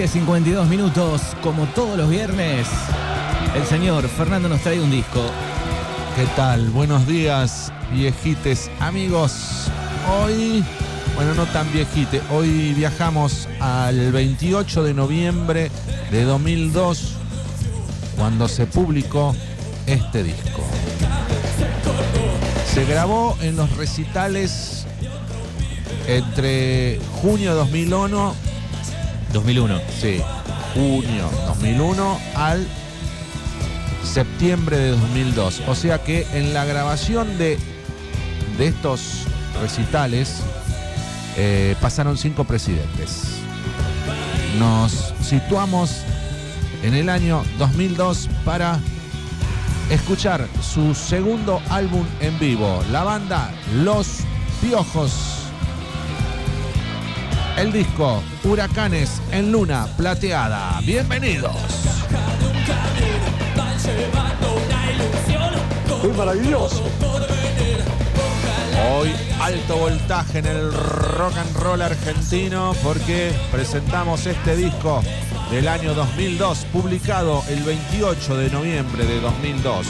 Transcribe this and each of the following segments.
10.52 minutos, como todos los viernes, el señor Fernando nos trae un disco. ¿Qué tal? Buenos días, viejites amigos. Hoy, bueno, no tan viejite, hoy viajamos al 28 de noviembre de 2002, cuando se publicó este disco. Se grabó en los recitales entre junio de 2001, 2001. sí, junio 2001 al septiembre de 2002. O sea que en la grabación de, de estos recitales eh, pasaron cinco presidentes. Nos situamos en el año 2002 para escuchar su segundo álbum en vivo, la banda Los Piojos. El disco Huracanes en Luna Plateada. Bienvenidos. Muy maravilloso. Hoy alto voltaje en el rock and roll argentino porque presentamos este disco del año 2002, publicado el 28 de noviembre de 2002.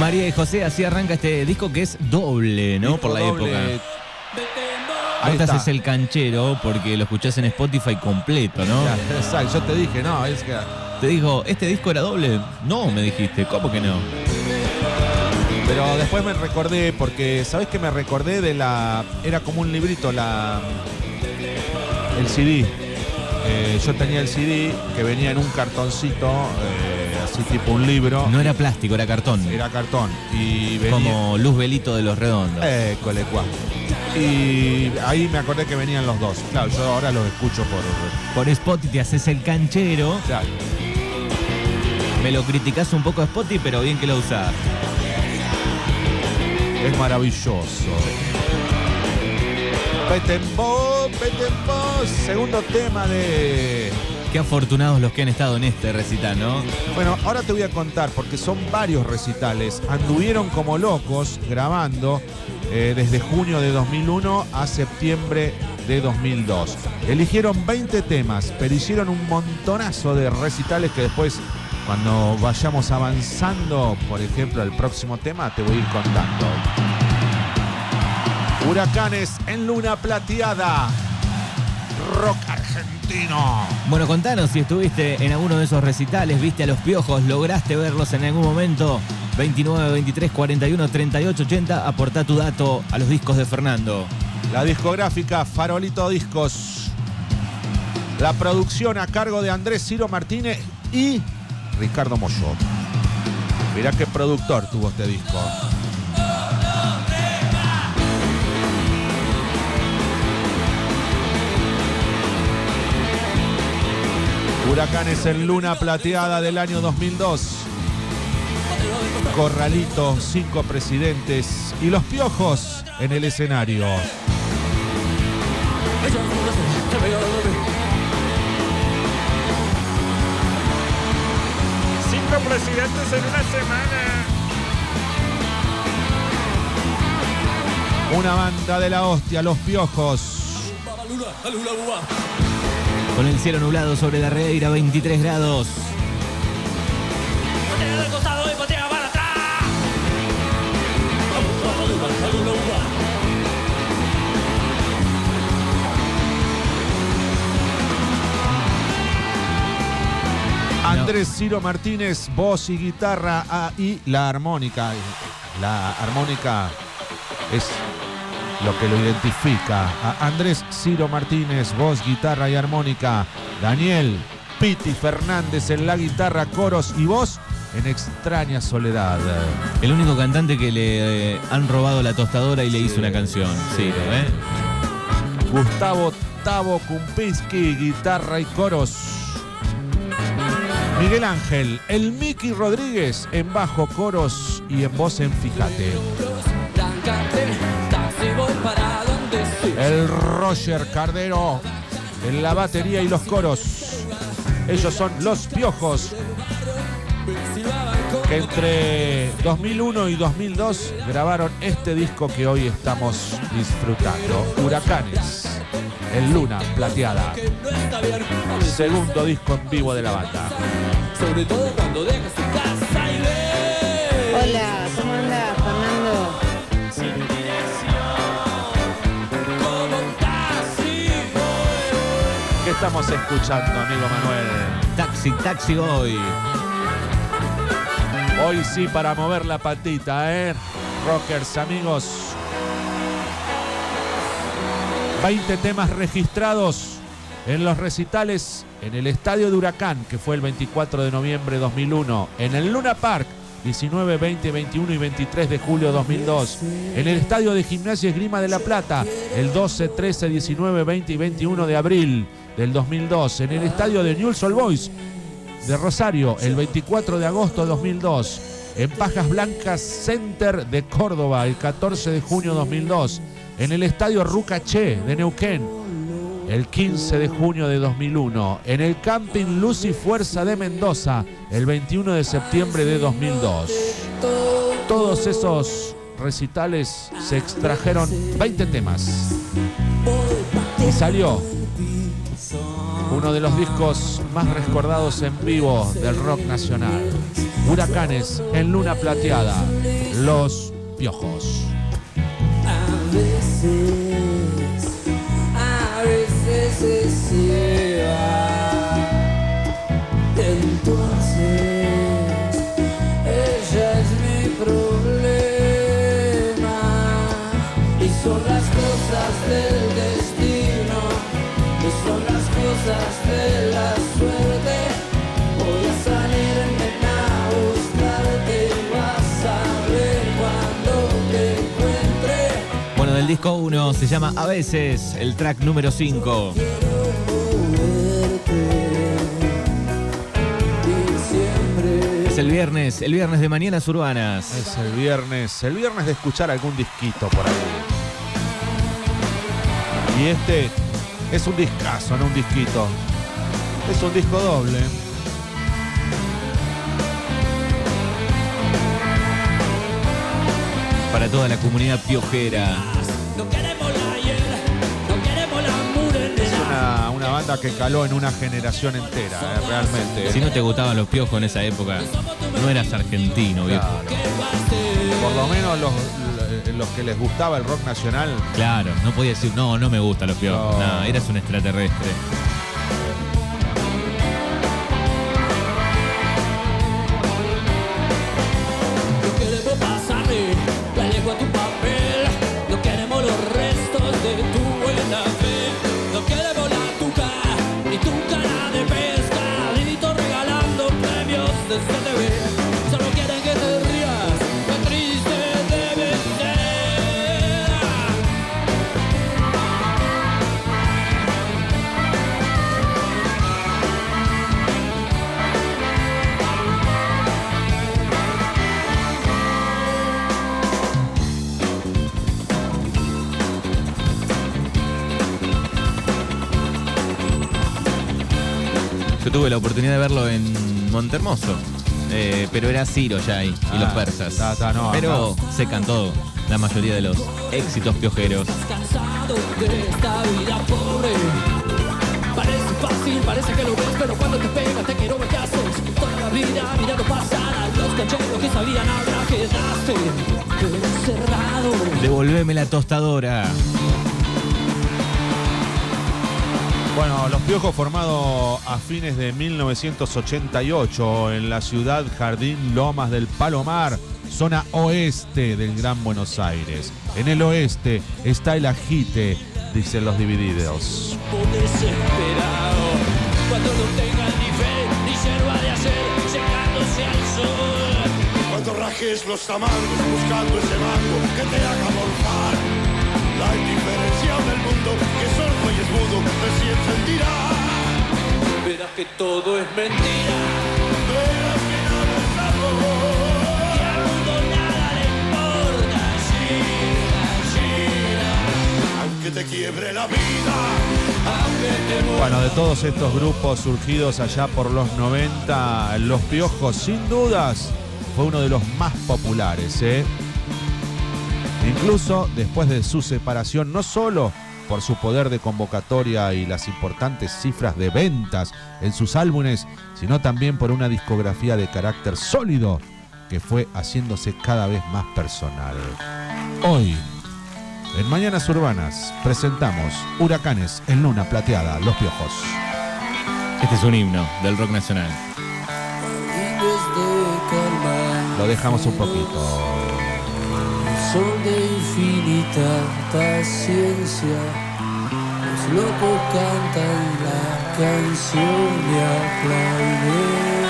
María y José, así arranca este disco que es doble, ¿no? Disco Por la doble. época. Ahí haces el canchero porque lo escuchás en Spotify completo, ¿no? Ya, exacto, yo te dije, no, es que Te digo, ¿este disco era doble? No, me dijiste, ¿cómo que no? Pero después me recordé, porque ¿sabés que me recordé de la. Era como un librito, la. El CD. Eh, yo tenía el CD que venía en un cartoncito, eh, así tipo un libro. No era plástico, era cartón. Era cartón. Y venía. Como Luz Velito de los Redondos. Eh, colecua. Y ahí me acordé que venían los dos. Claro, yo ahora los escucho por. Por Spotify te haces el canchero. Claro. Me lo criticás un poco a Spotify, pero bien que lo usás. Es maravilloso. Petembo, Petembo, segundo tema de. Qué afortunados los que han estado en este recital, ¿no? Bueno, ahora te voy a contar porque son varios recitales. Anduvieron como locos grabando eh, desde junio de 2001 a septiembre de 2002. Eligieron 20 temas, pero hicieron un montonazo de recitales que después, cuando vayamos avanzando, por ejemplo, al próximo tema, te voy a ir contando. Huracanes en luna plateada. Rock argentino. Bueno, contanos si estuviste en alguno de esos recitales, viste a los piojos, lograste verlos en algún momento. 29, 23, 41, 38, 80. Aportá tu dato a los discos de Fernando. La discográfica Farolito Discos. La producción a cargo de Andrés Ciro Martínez y Ricardo Moyo. Mirá qué productor tuvo este disco. Huracanes en Luna Plateada del año 2002. Corralito, cinco presidentes y los piojos en el escenario. Cinco presidentes en una semana. Una banda de la hostia, los piojos. Con el cielo nublado sobre la Redeira, 23 grados. Andrés Ciro Martínez, voz y guitarra ah, y la armónica. La armónica es lo que lo identifica. A Andrés Ciro Martínez, voz, guitarra y armónica. Daniel Piti Fernández en la guitarra, coros y voz en extraña soledad. El único cantante que le eh, han robado la tostadora y le hizo una canción. Sí, ¿eh? Gustavo Tavo Kumpinski, guitarra y coros. Miguel Ángel, el Miki Rodríguez en bajo, coros y en voz en Fíjate. El Roger Cardero en la batería y los coros. Ellos son los piojos. que entre 2001 y 2002 grabaron este disco que hoy estamos disfrutando, Huracanes, en Luna Plateada, segundo disco en vivo de la banda. Sobre estamos escuchando, amigo Manuel? Taxi, taxi hoy. Hoy sí para mover la patita, ¿eh? Rockers, amigos. 20 temas registrados en los recitales en el Estadio de Huracán, que fue el 24 de noviembre de 2001, en el Luna Park, 19, 20, 21 y 23 de julio de 2002, en el Estadio de Gimnasia Esgrima de La Plata, el 12, 13, 19, 20 y 21 de abril del 2002, en el Estadio de Newell's Old Boys de Rosario, el 24 de agosto de 2002, en Pajas Blancas Center de Córdoba, el 14 de junio de 2002, en el Estadio Rucaché de Neuquén, el 15 de junio de 2001, en el Camping Luz y Fuerza de Mendoza, el 21 de septiembre de 2002. Todos esos recitales se extrajeron 20 temas y salió uno de los discos más recordados en vivo del rock nacional. Huracanes en Luna Plateada, Los Piojos. Disco 1 se llama A veces, el track número 5. Es el viernes, el viernes de Mañanas Urbanas. Es el viernes, el viernes de escuchar algún disquito por ahí. Y este es un discazo, no un disquito. Es un disco doble. Para toda la comunidad piojera. No queremos la ayer, no queremos la mure, Es una, una banda que caló en una generación entera, eh, realmente. Si no te gustaban los piojos en esa época, no eras argentino, viejo. Claro. Por lo menos los, los que les gustaba el rock nacional. Claro, no podía decir, no, no me gustan los piojos. No. No, eras un extraterrestre. La oportunidad de verlo en Montermoso. eh, pero era Ciro ya ahí, y los Ah, persas. ta, ta, no, pero se cantó la mayoría de los éxitos piojeros. Parece fácil, parece que lo ves, pero cuando te pega te quiero ver qué haces. Toda la vida mirando pasar a los cancheros que sabían ahora quedaste encerrado. Devolveme la tostadora. Bueno, Los Piojos formado a fines de 1988 en la ciudad Jardín Lomas del Palomar, zona oeste del Gran Buenos Aires. En el oeste está el ajite, dicen los divididos. Cuando rajes los tamangos buscando ese mango que te haga morfar. La indiferencia del mundo que sordo y es mudo recién sentirá. Verás que todo es mentira. Verás que nada es amor. Al mundo nada le importa. Gira, gira. Aunque te quiebre la vida. Aunque te mueras. Bueno, de todos estos grupos surgidos allá por los 90, Los Piojos sin dudas fue uno de los más populares. ¿eh? Incluso después de su separación, no solo por su poder de convocatoria y las importantes cifras de ventas en sus álbumes, sino también por una discografía de carácter sólido que fue haciéndose cada vez más personal. Hoy, en Mañanas Urbanas, presentamos Huracanes en Luna Plateada, Los Piojos. Este es un himno del rock nacional. Lo dejamos un poquito. Son de infinita paciencia, los locos cantan la canción y aplauden.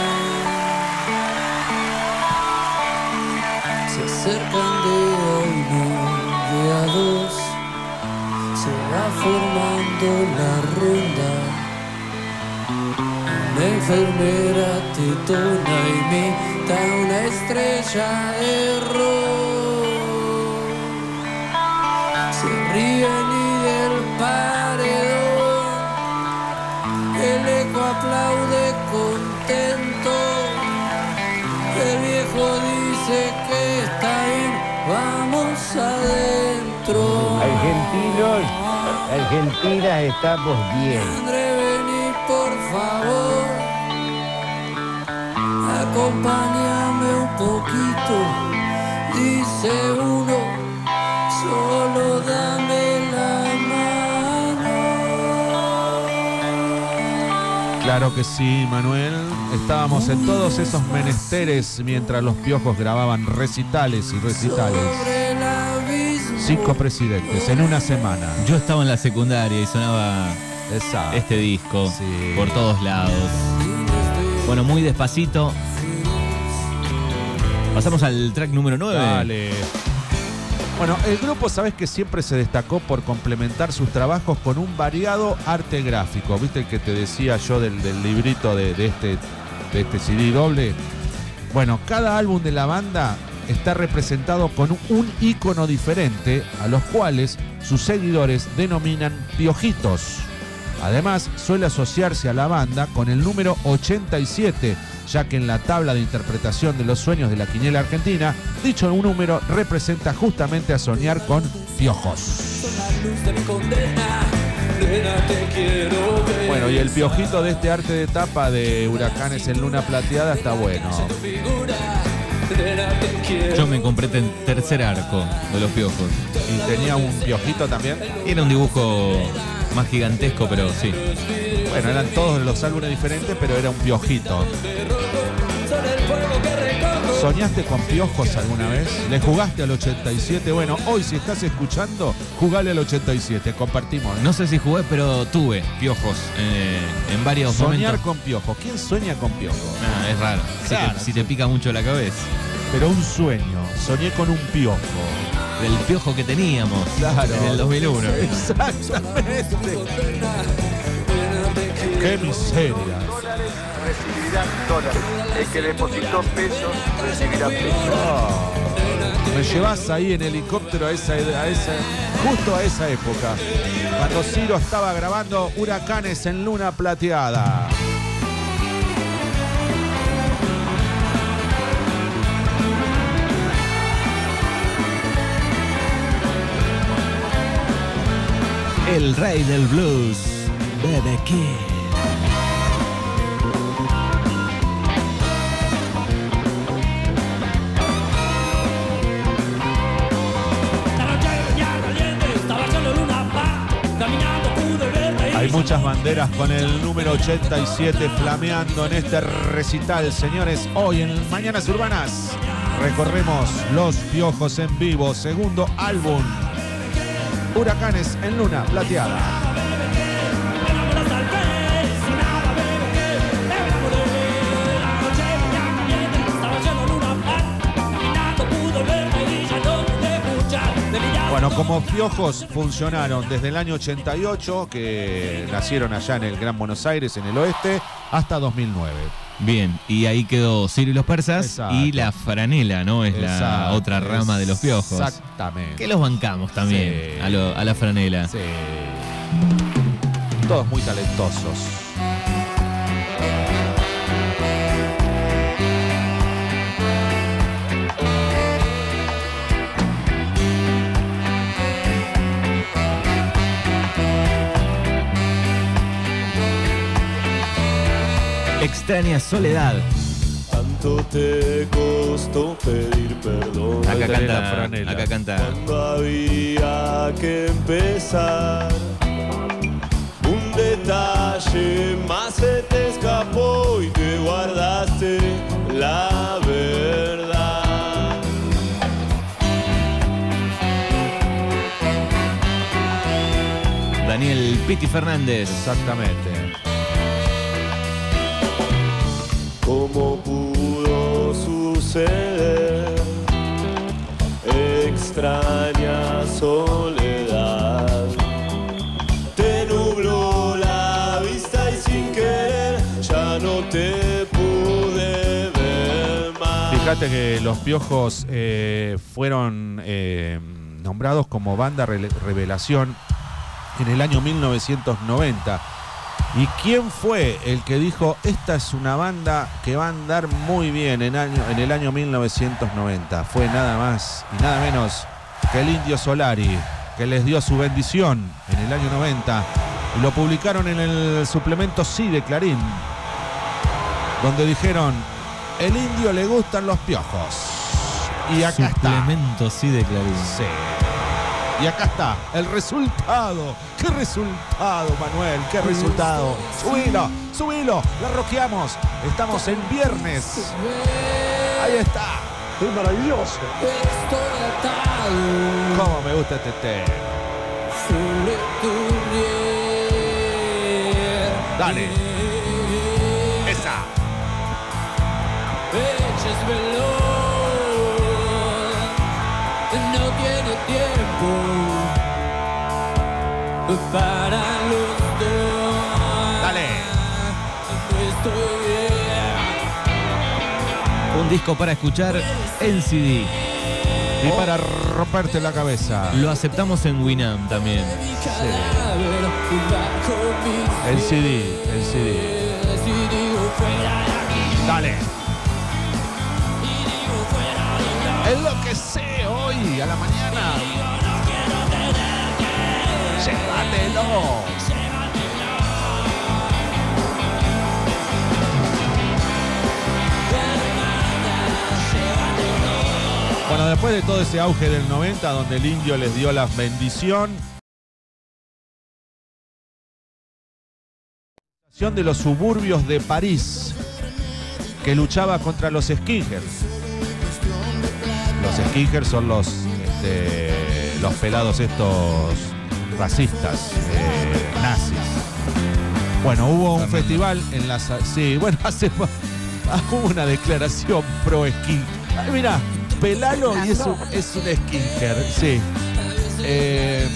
Se acercan de a uno, de a dos, se va formando la ronda. Una enfermera tetona imita una estrella de rock. Ríen y del paredón el eco aplaude contento. El viejo dice que está bien, vamos adentro. Argentinos, Argentina, estamos bien. André, vení por favor. Acompáñame un poquito, dice uno, solo Claro que sí, Manuel. Estábamos en todos esos menesteres mientras los piojos grababan recitales y recitales. Cinco presidentes en una semana. Yo estaba en la secundaria y sonaba Exacto. este disco Sí. por todos lados. Bueno, muy despacito. Pasamos al track número 9. Dale. Bueno, el grupo, sabes que siempre se destacó por complementar sus trabajos con un variado arte gráfico. ¿Viste el que te decía yo del, del librito de, de este, de este CD doble? Bueno, cada álbum de la banda está representado con un icono diferente, a los cuales sus seguidores denominan piojitos. Además, suele asociarse a la banda con el número 87, ya que en la tabla de interpretación de los sueños de la quiniela argentina, dicho número representa justamente a soñar con piojos. Bueno, y el piojito de este arte de tapa de Huracanes en Luna Plateada está bueno. Yo me compré ten- tercer arco de los piojos. Y tenía un piojito también. Era un dibujo más gigantesco, pero sí. Bueno, eran todos los álbumes diferentes, pero era un piojito. ¿Soñaste con piojos alguna vez? ¿Le jugaste al 87? Bueno, hoy si estás escuchando, jugale al 87, compartimos. ¿no? No sé si jugué, pero tuve piojos eh, en varios Soñar momentos. con piojos. ¿Quién sueña con piojos? Ah, es raro. Si te- Claro. si te pica mucho la cabeza. Pero un sueño. Soñé con un piojo. Del piojo que teníamos Claro. en el 2001. Exactamente. Qué miseria. recibirá dólares. El que depositó pesos recibirá pesos. Me llevas ahí en helicóptero a esa, a esa, justo a esa época, cuando Ciro estaba grabando Huracanes en Luna Plateada. El rey del blues, Bebe y Hay muchas banderas con el número 87 flameando en este recital, señores. Hoy en Mañanas Urbanas recorremos Los Piojos en vivo, segundo álbum. Huracanes en Luna Plateada. Bueno, como piojos funcionaron desde el año 88, que nacieron allá en el Gran Buenos Aires, en el oeste, hasta 2009. Bien, y ahí quedó Ciro y los persas Exacto. y la franela, ¿no? Es la otra rama de los piojos. Exactamente. Que los bancamos también Sí. a, lo- a la franela. Sí. Todos muy talentosos. Extraña soledad. Tanto te costó pedir perdón. Acá canta, franela. acá canta. Cuando había que empezar. Un detalle más se te escapó y te guardaste la verdad. Daniel Piti Fernández. Exactamente. ¿Cómo pudo suceder? Extraña soledad. Te nubló la vista y sin querer ya no te pude ver más. Fíjate que los piojos eh, fueron eh, nombrados como banda revelación en el año 1990. ¿Y quién fue el que dijo, esta es una banda que va a andar muy bien en, año, en el año 1990? Fue nada más y nada menos que el Indio Solari, que les dio su bendición en el año 90 y lo publicaron en el suplemento Sí de Clarín, donde dijeron, el indio le gustan los piojos. Y acá está. Suplemento sí de Clarín. Sí. Y acá está el resultado. ¿Qué resultado, Manuel? ¿Qué resultado? Subilo, subilo. La roqueamos. Estamos en viernes. Ahí está. Es maravilloso. ¿Cómo me gusta este tema? Dale. Para los dos. Dale. Estoy bien. Un disco para escuchar en CD. Y para romperte la cabeza. Lo aceptamos en Winamp también. Mis El CD, el CD. Dale. Fuera de aquí. Enloquece hoy a la mañana. Llévatelo. Bueno, después de todo ese auge del 90 donde el indio les dio la bendición, de los suburbios de París que luchaba contra los skinheads. Los skinheads son los, este, los pelados estos racistas, eh, nazis. Bueno, hubo un festival en la... Sí, bueno, hace... Hubo una declaración pro skin. Ay, mira, pelalo y es un, es un skinhead, sí. Eh,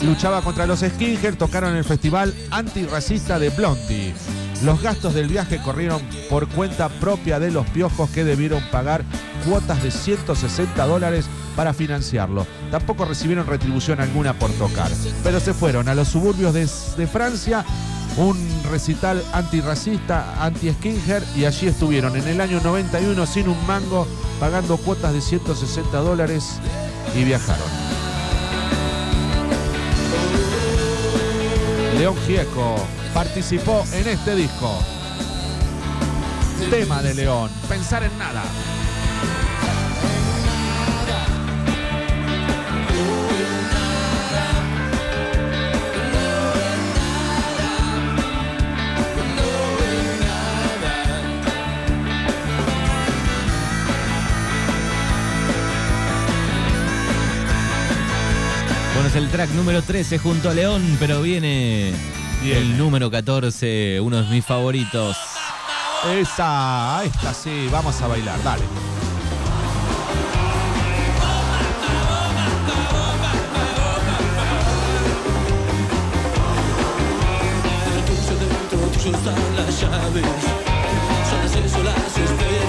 luchaba contra los skinheads, tocaron el festival antirracista de Blondie. Los gastos del viaje corrieron por cuenta propia de los piojos que debieron pagar cuotas de 160 dólares para financiarlo. Tampoco recibieron retribución alguna por tocar, pero se fueron a los suburbios de, Francia, un recital antirracista, anti-skinhead, y allí estuvieron en el año 91 sin un mango, pagando cuotas de 160 dólares y viajaron. León Gieco participó en este disco. Tema de León, pensar en nada. El track número 13 junto a León, pero viene Viene. el número 14, uno de mis favoritos. Esa, esta sí, vamos a bailar, dale. Las llaves. Son las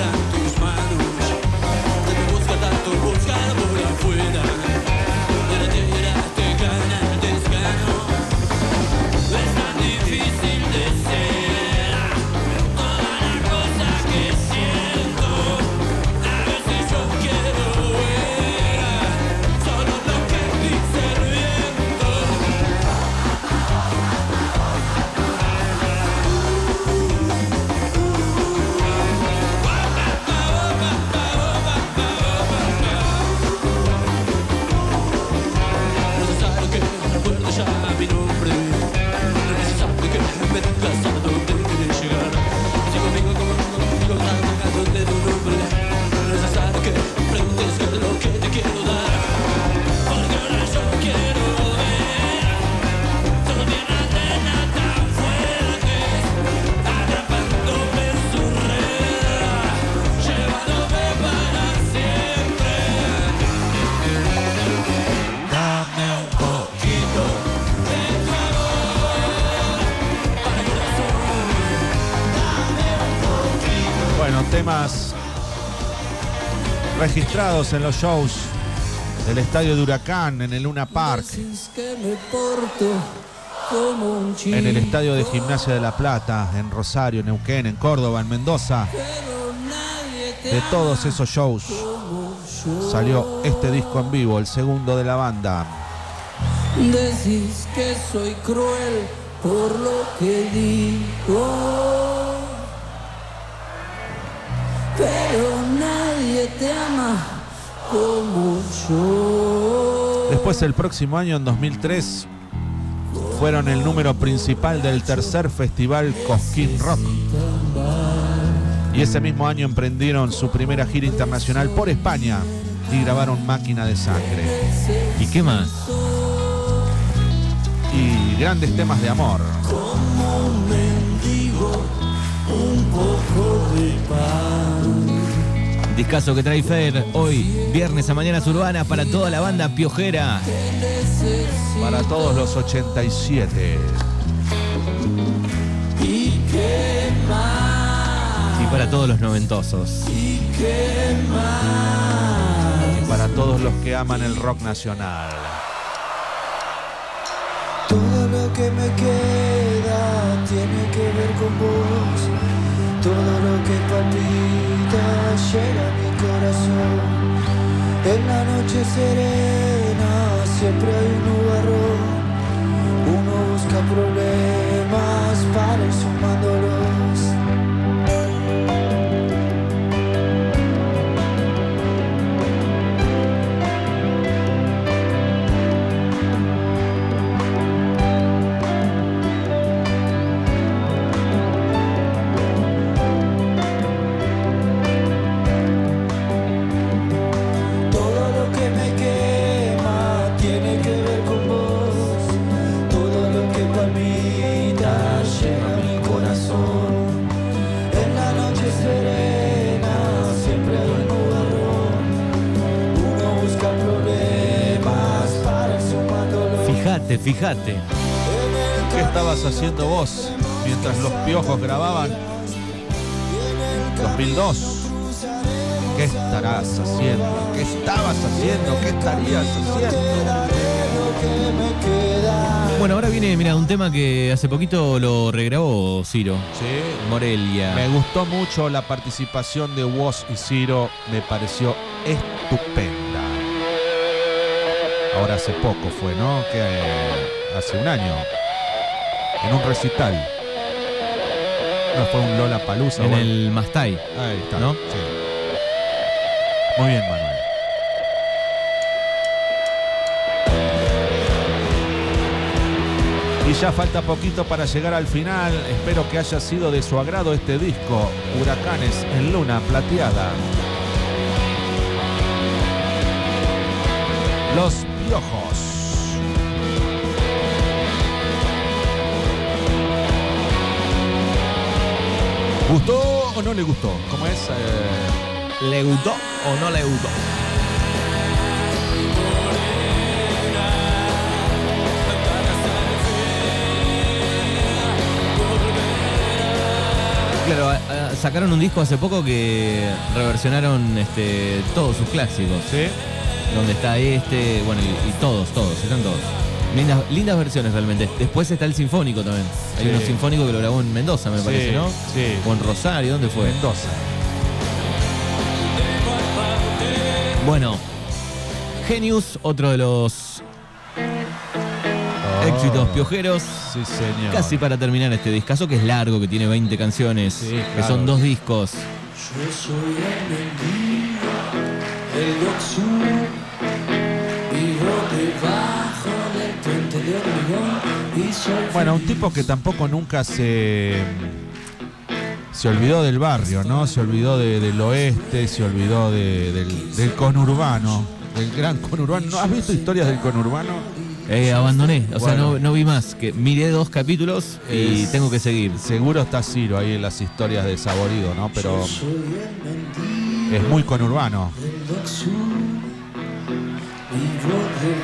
en los shows del estadio de Huracán, en el Luna Park, en el estadio de Gimnasia de la Plata, en Rosario, en Neuquén, en Córdoba, en Mendoza. De todos esos shows salió este disco en vivo, el segundo de la banda. Decís que soy cruel por lo que digo. Pero te ama como yo. Después el próximo año, en 2003, fueron el número principal del tercer festival Cosquín Rock. Y ese mismo año emprendieron su primera gira internacional por España y grabaron Máquina de Sangre. ¿Y qué más? Y grandes temas de amor. Como un mendigo, un poco de pan. Discaso que trae Fer hoy, viernes a mañanas urbanas para toda la banda piojera. Para todos los 87. Y qué más, Y para todos los noventosos. y qué más. Y para todos los que aman el rock nacional. Todo lo que me queda tiene que ver con vos. Todo lo que palpita llega a mi corazón. En la noche serena siempre hay un nubarrón. Uno busca problemas para ir sumándolos. Fíjate. ¿Qué estabas haciendo vos mientras los piojos grababan? 2002. ¿Qué estarás haciendo? ¿Qué estabas haciendo? ¿Qué estarías haciendo? Bueno, ahora viene, mira, un tema que hace poquito lo regrabó Ciro. Sí. Morelia. Me gustó mucho la participación de Woz y Ciro, me pareció estupenda. Ahora hace poco fue, ¿no? Que eh, hace un año. En un recital. No fue un Lola Palusa. En el Mastai. Ahí está. ¿no? Sí. Muy bien, Manuel. Y ya falta poquito para llegar al final. Espero que haya sido de su agrado este disco, Huracanes en Luna Plateada. Los Piojos. ¿Gustó o no le gustó? ¿Cómo es? Eh, ¿Le gustó o no le gustó? Claro, sacaron un disco hace poco que reversionaron este, todos sus clásicos. ¿Sí? Donde está este, bueno, y, y todos, todos, están todos. Lindas, lindas versiones realmente. Después está el sinfónico también. Hay Sí. uno sinfónico que lo grabó en Mendoza, me Sí, parece, ¿no? sí. O en Rosario, ¿dónde fue? Mendoza. Bueno, Genius, otro de los Oh, éxitos piojeros. Sí, señor. Casi para terminar este discazo que es largo, que tiene 20 canciones, Sí, que claro. son dos discos. Yo soy el mendigo, el Goku. Bueno, un tipo que tampoco nunca se se olvidó del barrio, ¿no? Se olvidó de- del oeste, se olvidó de- del, del conurbano, del gran conurbano. ¿No has visto historias del conurbano? Eh, abandoné, o sea, no, no vi más, que miré dos capítulos y Es- tengo que seguir. Seguro está Ciro ahí en las historias de Saborido, ¿no? Pero es muy conurbano.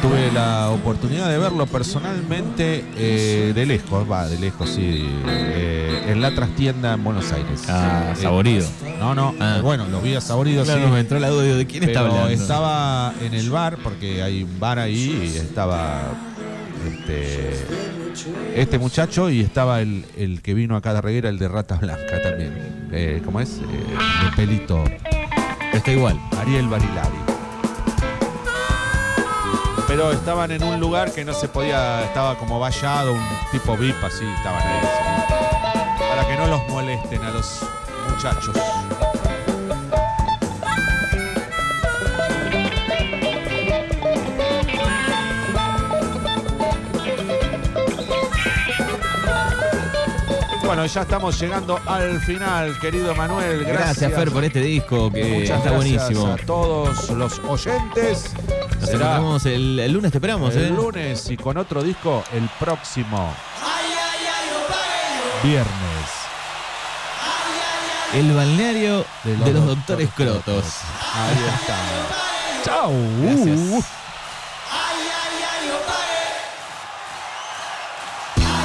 Tuve la oportunidad de verlo personalmente eh, de lejos, va, de lejos, sí, eh, en la trastienda en Buenos Aires. Ah, Eh, saborido. no, no, Ah. bueno, lo vi a saborido, Claro, sí. me entró la duda de quién pero hablando. estaba en el bar, porque hay un bar ahí, y estaba este, este muchacho y estaba el, el que vino acá de Reguera, el de Rata Blanca también. Eh, ¿Cómo es? De pelito. Está igual. Ariel Barilari. Pero estaban en un lugar que no se podía, estaba como vallado, un tipo VIP así, estaban ahí. así. Para que no los molesten a los muchachos. Bueno, ya estamos llegando al final, querido Manuel. Gracias, Gracias, Fer, por este disco que Muchas está gracias buenísimo. a todos los oyentes. Nos encontramos el, el lunes, te esperamos, el ¿eh? lunes y con otro disco el próximo viernes. El balneario de los, doctores crotos. Ahí está. Chau. Gracias.